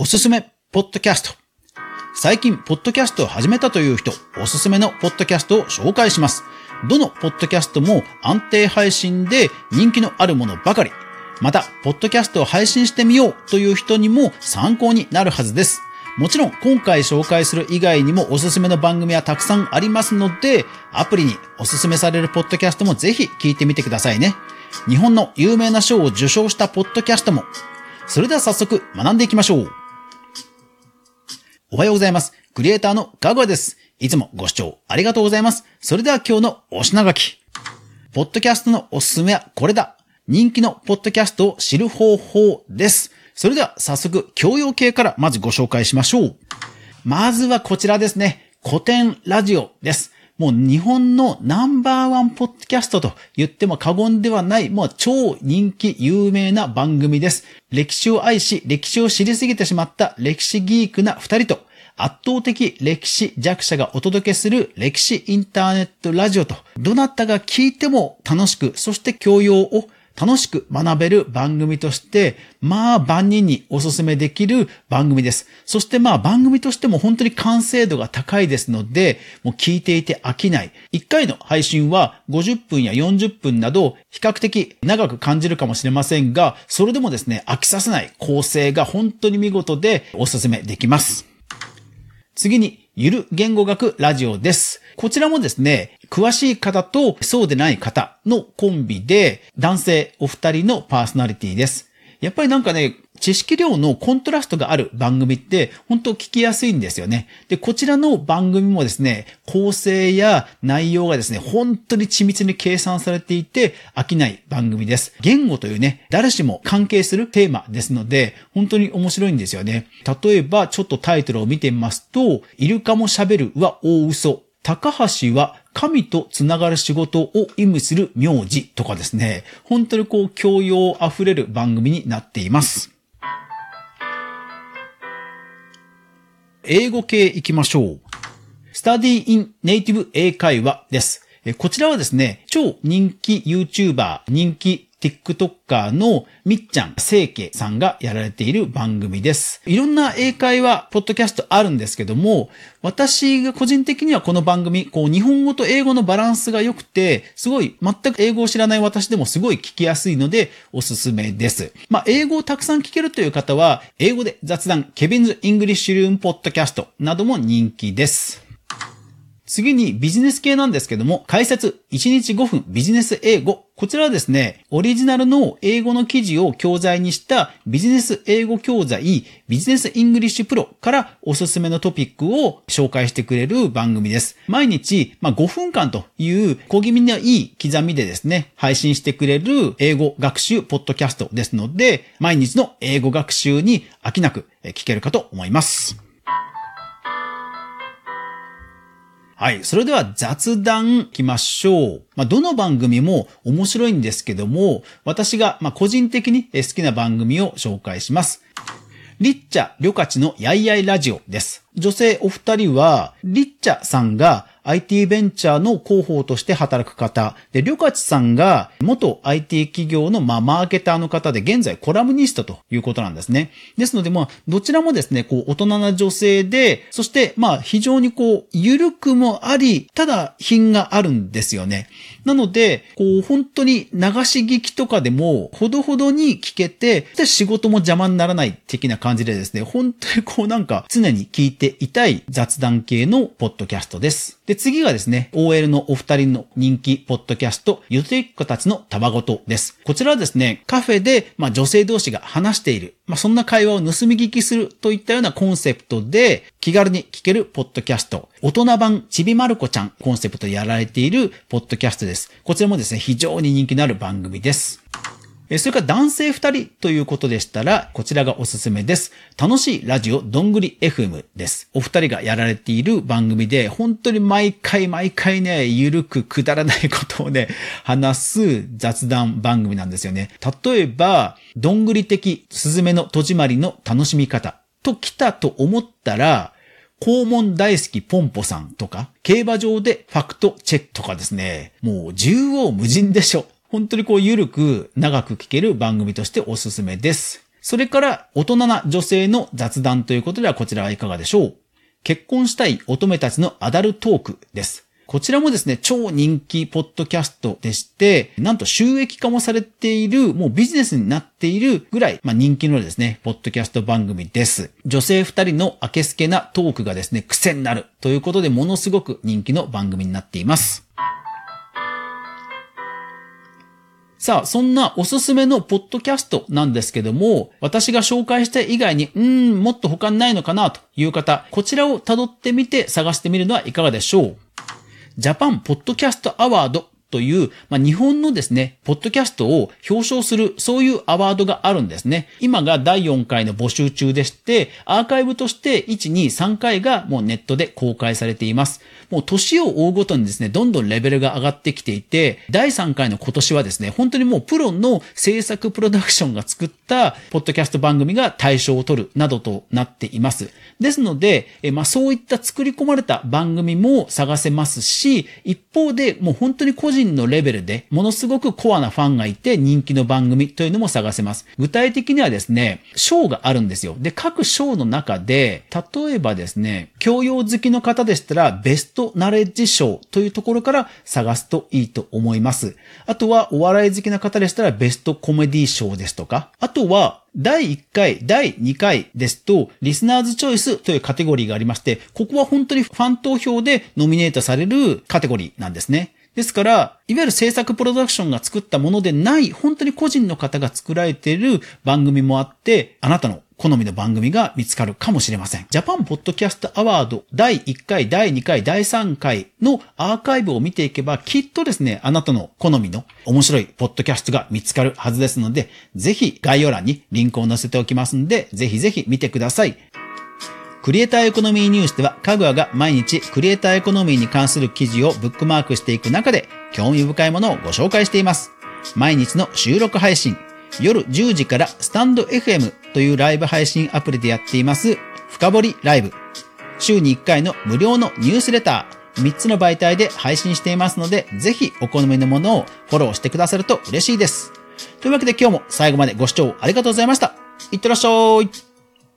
おすすめ、ポッドキャスト。最近、ポッドキャストを始めたという人、おすすめのポッドキャストを紹介します。どのポッドキャストも安定配信で人気のあるものばかり。また、ポッドキャストを配信してみようという人にも参考になるはずです。もちろん、今回紹介する以外にもおすすめの番組はたくさんありますので、アプリにおすすめされるポッドキャストもぜひ聞いてみてくださいね。日本の有名な賞を受賞したポッドキャストも。それでは早速学んでいきましょう。おはようございます。クリエイターのガグアです。いつもご視聴ありがとうございます。それでは今日のお品書き。ポッドキャストのおすすめはこれだ。人気のポッドキャストを知る方法です。それでは早速、教養系からまずご紹介しましょう。まずはこちらですね。古典ラジオです。もう日本のナンバーワンポッドキャストと言っても過言ではない、もう超人気有名な番組です。歴史を愛し、歴史を知りすぎてしまった歴史ギークな二人と、圧倒的歴史弱者がお届けする歴史インターネットラジオと、どなたが聞いても楽しく、そして教養を楽しく学べる番組として、まあ万人にお勧めできる番組です。そしてまあ番組としても本当に完成度が高いですので、もう聞いていて飽きない。1回の配信は50分や40分など比較的長く感じるかもしれませんが、それでもですね、飽きさせない構成が本当に見事でお勧めできます。次に、ゆる言語学ラジオです。こちらもですね、詳しい方とそうでない方のコンビで、男性お二人のパーソナリティです。やっぱりなんかね、知識量のコントラストがある番組って本当聞きやすいんですよね。で、こちらの番組もですね、構成や内容がですね、本当に緻密に計算されていて飽きない番組です。言語というね、誰しも関係するテーマですので、本当に面白いんですよね。例えば、ちょっとタイトルを見てみますと、イルカも喋るは大嘘。高橋は神とつながる仕事を意味する名字とかですね、本当にこう教養あふれる番組になっています。英語系行きましょう。Study in Native 英会話です。こちらはですね、超人気 YouTuber、人気 TikToker のみっちゃん、せいけさんがやられている番組です。いろんな英会話、ポッドキャストあるんですけども、私が個人的にはこの番組、こう日本語と英語のバランスが良くて、すごい全く英語を知らない私でもすごい聞きやすいのでおすすめです。まあ、英語をたくさん聞けるという方は、英語で雑談、ケビンズ・イングリッシュルーム・ポッドキャストなども人気です。次にビジネス系なんですけども、解説1日5分ビジネス英語。こちらはですね、オリジナルの英語の記事を教材にしたビジネス英語教材ビジネスイングリッシュプロからおすすめのトピックを紹介してくれる番組です。毎日、まあ、5分間という小気味のいい刻みでですね、配信してくれる英語学習ポッドキャストですので、毎日の英語学習に飽きなく聞けるかと思います。はい。それでは雑談行きましょう。まあ、どの番組も面白いんですけども、私が、ま、個人的に好きな番組を紹介します。リッチャ・リョカチのやいやいラジオです。女性お二人は、リッチャさんが IT ベンチャーの広報として働く方、で、リョカチさんが元 IT 企業の、まあ、マーケターの方で、現在コラムニストということなんですね。ですので、まあ、どちらもですね、こう、大人な女性で、そして、まあ、非常にこう、ゆるくもあり、ただ、品があるんですよね。なので、こう、本当に流し聞きとかでも、ほどほどに聞けて、で、仕事も邪魔にならない的な感じでですね、本当にこうなんか、常に聞いていたい雑談系のポッドキャストです。で、次がですね、OL のお二人の人気ポッドキャスト、ゆとりっ子たちのたわごとです。こちらはですね、カフェで、まあ女性同士が話している、まあそんな会話を盗み聞きするといったようなコンセプトで、気軽に聞けるポッドキャスト、大人版ちびまる子ちゃんコンセプトでやられているポッドキャストです。こちらもですね、非常に人気のある番組です。それから男性二人ということでしたら、こちらがおすすめです。楽しいラジオどんぐり FM です。お二人がやられている番組で、本当に毎回毎回ね、ゆるくくだらないことをね、話す雑談番組なんですよね。例えば、どんぐり的スズメの戸締まりの楽しみ方と来たと思ったら、肛門大好きポンポさんとか、競馬場でファクトチェックとかですね、もう縦横無尽でしょ。本当にこう、ゆるく長く聞ける番組としておすすめです。それから大人な女性の雑談ということではこちらはいかがでしょう結婚したい乙女たちのアダルトークです。こちらもですね、超人気ポッドキャストでして、なんと収益化もされている、もうビジネスになっているぐらい、まあ、人気のですね、ポッドキャスト番組です。女性二人の明けすけなトークがですね、癖になるということで、ものすごく人気の番組になっています。さあ、そんなおすすめのポッドキャストなんですけども、私が紹介した以外に、うーん、もっと他にないのかなという方、こちらを辿ってみて探してみるのはいかがでしょう？ジャパンポッドキャストアワードという、まあ、日本のですね、ポッドキャストを表彰する、そういうアワードがあるんですね。今が第4回の募集中でして、アーカイブとして1、2、3回がもうネットで公開されています。もう年を追うごとにですね、どんどんレベルが上がってきていて、第3回の今年はですね、本当にもうプロの制作プロダクションが作ったポッドキャスト番組が対象を取るなどとなっています。ですので、えまあそういった作り込まれた番組も探せますし、一方でもう本当に個人人のレベルでものすごくコアなファンがいて人気の番組というのも探せます。具体的にはですね、賞があるんですよ。で、各賞の中で、例えばですね、教養好きの方でしたらベストナレッジ賞というところから探すといいと思います。あとはお笑い好きな方でしたらベストコメディ賞ですとか、あとは第1回、第2回ですと、リスナーズチョイスというカテゴリーがありまして、ここは本当にファン投票でノミネートされるカテゴリーなんですね。ですから、いわゆる制作プロダクションが作ったものでない、本当に個人の方が作られている番組もあって、あなたの好みの番組が見つかるかもしれません。ジャパンポッドキャストアワード第1回、第2回、第3回のアーカイブを見ていけば、きっとですね、あなたの好みの面白いポッドキャストが見つかるはずですので、ぜひ概要欄にリンクを載せておきますんで、ぜひぜひ見てください。クリエイターエコノミーニュースでは、かぐわが毎日クリエイターエコノミーに関する記事をブックマークしていく中で、興味深いものをご紹介しています。毎日の収録配信、夜10時からスタンド FM というライブ配信アプリでやっています深掘りライブ。週に1回の無料のニュースレター、3つの媒体で配信していますので、ぜひお好みのものをフォローしてくださると嬉しいです。というわけで今日も最後までご視聴ありがとうございました。いってらっしゃい。